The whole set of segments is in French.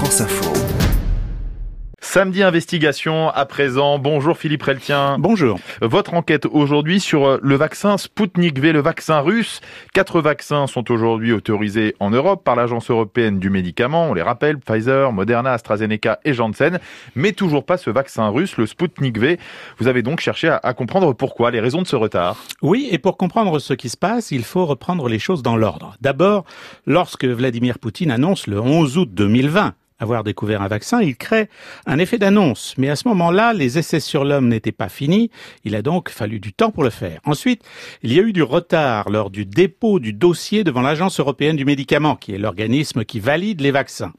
France Info. Samedi Investigation à présent. Bonjour Philippe Reltien. Bonjour. Votre enquête aujourd'hui sur le vaccin Sputnik V, le vaccin russe. Quatre vaccins sont aujourd'hui autorisés en Europe par l'Agence européenne du médicament. On les rappelle, Pfizer, Moderna, AstraZeneca et Janssen. Mais toujours pas ce vaccin russe, le Sputnik V. Vous avez donc cherché à, à comprendre pourquoi, les raisons de ce retard. Oui, et pour comprendre ce qui se passe, il faut reprendre les choses dans l'ordre. D'abord, lorsque Vladimir Poutine annonce le 11 août 2020 avoir découvert un vaccin, il crée un effet d'annonce. Mais à ce moment-là, les essais sur l'homme n'étaient pas finis. Il a donc fallu du temps pour le faire. Ensuite, il y a eu du retard lors du dépôt du dossier devant l'Agence européenne du médicament, qui est l'organisme qui valide les vaccins.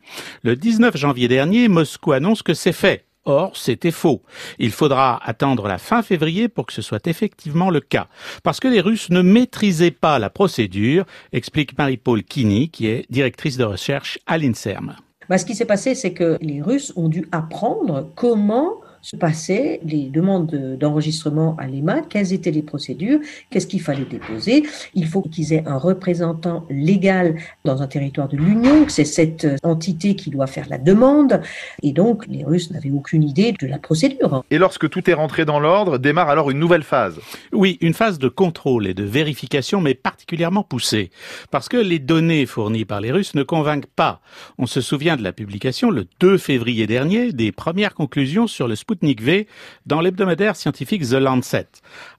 Le 19 janvier dernier, Moscou annonce que c'est fait. Or, c'était faux. Il faudra attendre la fin février pour que ce soit effectivement le cas. Parce que les Russes ne maîtrisaient pas la procédure, explique Marie-Paul Kini, qui est directrice de recherche à l'INSERM. Bah, ce qui s'est passé, c'est que les Russes ont dû apprendre comment se passaient les demandes d'enregistrement à l'EMA, quelles étaient les procédures, qu'est-ce qu'il fallait déposer. Il faut qu'ils aient un représentant légal dans un territoire de l'Union, c'est cette entité qui doit faire la demande. Et donc, les Russes n'avaient aucune idée de la procédure. Et lorsque tout est rentré dans l'ordre, démarre alors une nouvelle phase. Oui, une phase de contrôle et de vérification, mais particulièrement poussée. Parce que les données fournies par les Russes ne convainquent pas. On se souvient de la publication le 2 février dernier des premières conclusions sur le V dans l'hebdomadaire scientifique The Lancet.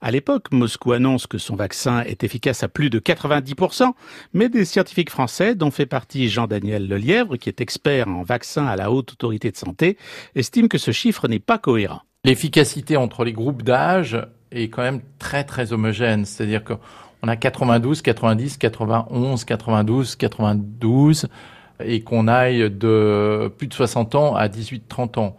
À l'époque, Moscou annonce que son vaccin est efficace à plus de 90%, mais des scientifiques français, dont fait partie Jean-Daniel Lelièvre, qui est expert en vaccins à la haute autorité de santé, estiment que ce chiffre n'est pas cohérent. L'efficacité entre les groupes d'âge est quand même très très homogène, c'est-à-dire qu'on a 92, 90, 91, 92, 92 et qu'on aille de plus de 60 ans à 18-30 ans.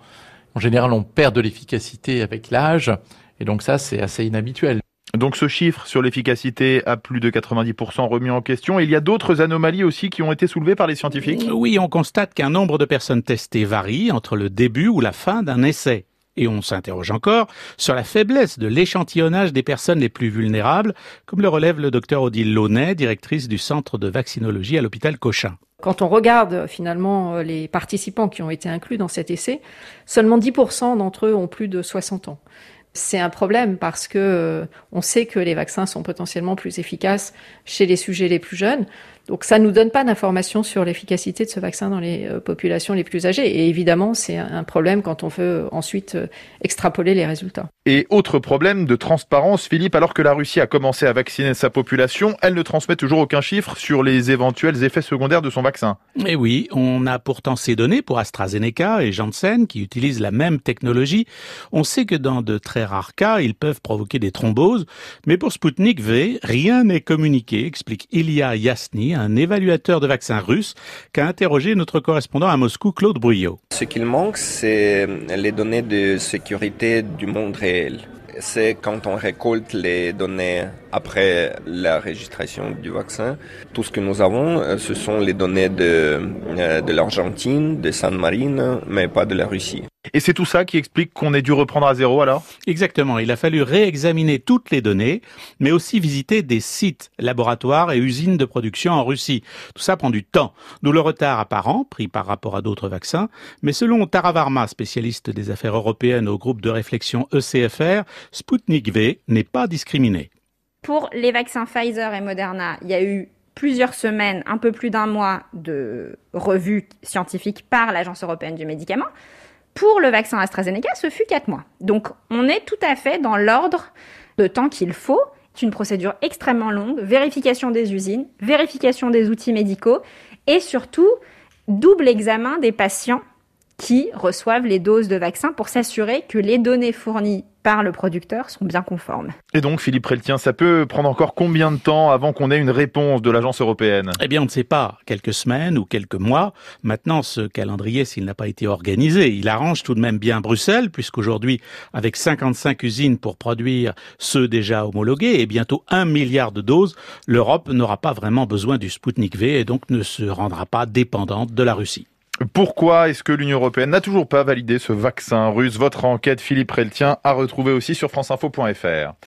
En général, on perd de l'efficacité avec l'âge, et donc ça, c'est assez inhabituel. Donc ce chiffre sur l'efficacité à plus de 90% remis en question. Il y a d'autres anomalies aussi qui ont été soulevées par les scientifiques Oui, on constate qu'un nombre de personnes testées varie entre le début ou la fin d'un essai. Et on s'interroge encore sur la faiblesse de l'échantillonnage des personnes les plus vulnérables, comme le relève le docteur Odile Launay, directrice du centre de vaccinologie à l'hôpital Cochin. Quand on regarde finalement euh, les participants qui ont été inclus dans cet essai, seulement 10% d'entre eux ont plus de 60 ans. C'est un problème parce que euh, on sait que les vaccins sont potentiellement plus efficaces chez les sujets les plus jeunes. Donc ça nous donne pas d'informations sur l'efficacité de ce vaccin dans les euh, populations les plus âgées. Et évidemment, c'est un problème quand on veut ensuite euh, extrapoler les résultats. Et autre problème de transparence, Philippe, alors que la Russie a commencé à vacciner sa population, elle ne transmet toujours aucun chiffre sur les éventuels effets secondaires de son vaccin. Mais oui, on a pourtant ces données pour AstraZeneca et Janssen qui utilisent la même technologie. On sait que dans de très rares cas, ils peuvent provoquer des thromboses. Mais pour Sputnik V, rien n'est communiqué, explique Ilya Yasny, un évaluateur de vaccins russes, qu'a interrogé notre correspondant à Moscou, Claude Bruyot. Ce qu'il manque, c'est les données de sécurité du monde réel. C'est quand on récolte les données après la registration du vaccin. Tout ce que nous avons, euh, ce sont les données de, euh, de l'Argentine, de San Marino, mais pas de la Russie. Et c'est tout ça qui explique qu'on ait dû reprendre à zéro alors? Exactement. Il a fallu réexaminer toutes les données, mais aussi visiter des sites, laboratoires et usines de production en Russie. Tout ça prend du temps. D'où le retard apparent, pris par rapport à d'autres vaccins. Mais selon Tara Varma, spécialiste des affaires européennes au groupe de réflexion ECFR, Sputnik V n'est pas discriminé. Pour les vaccins Pfizer et Moderna, il y a eu plusieurs semaines, un peu plus d'un mois de revues scientifiques par l'Agence européenne du médicament. Pour le vaccin AstraZeneca, ce fut quatre mois. Donc on est tout à fait dans l'ordre de temps qu'il faut. C'est une procédure extrêmement longue, vérification des usines, vérification des outils médicaux et surtout double examen des patients qui reçoivent les doses de vaccin pour s'assurer que les données fournies par le producteur sont bien conformes. Et donc, Philippe Reltien, ça peut prendre encore combien de temps avant qu'on ait une réponse de l'agence européenne? Eh bien, on ne sait pas. Quelques semaines ou quelques mois. Maintenant, ce calendrier, s'il n'a pas été organisé, il arrange tout de même bien Bruxelles, puisqu'aujourd'hui, avec 55 usines pour produire ceux déjà homologués et bientôt un milliard de doses, l'Europe n'aura pas vraiment besoin du Sputnik V et donc ne se rendra pas dépendante de la Russie. Pourquoi est-ce que l'Union européenne n'a toujours pas validé ce vaccin russe? Votre enquête, Philippe Reltien, a retrouvé aussi sur franceinfo.fr.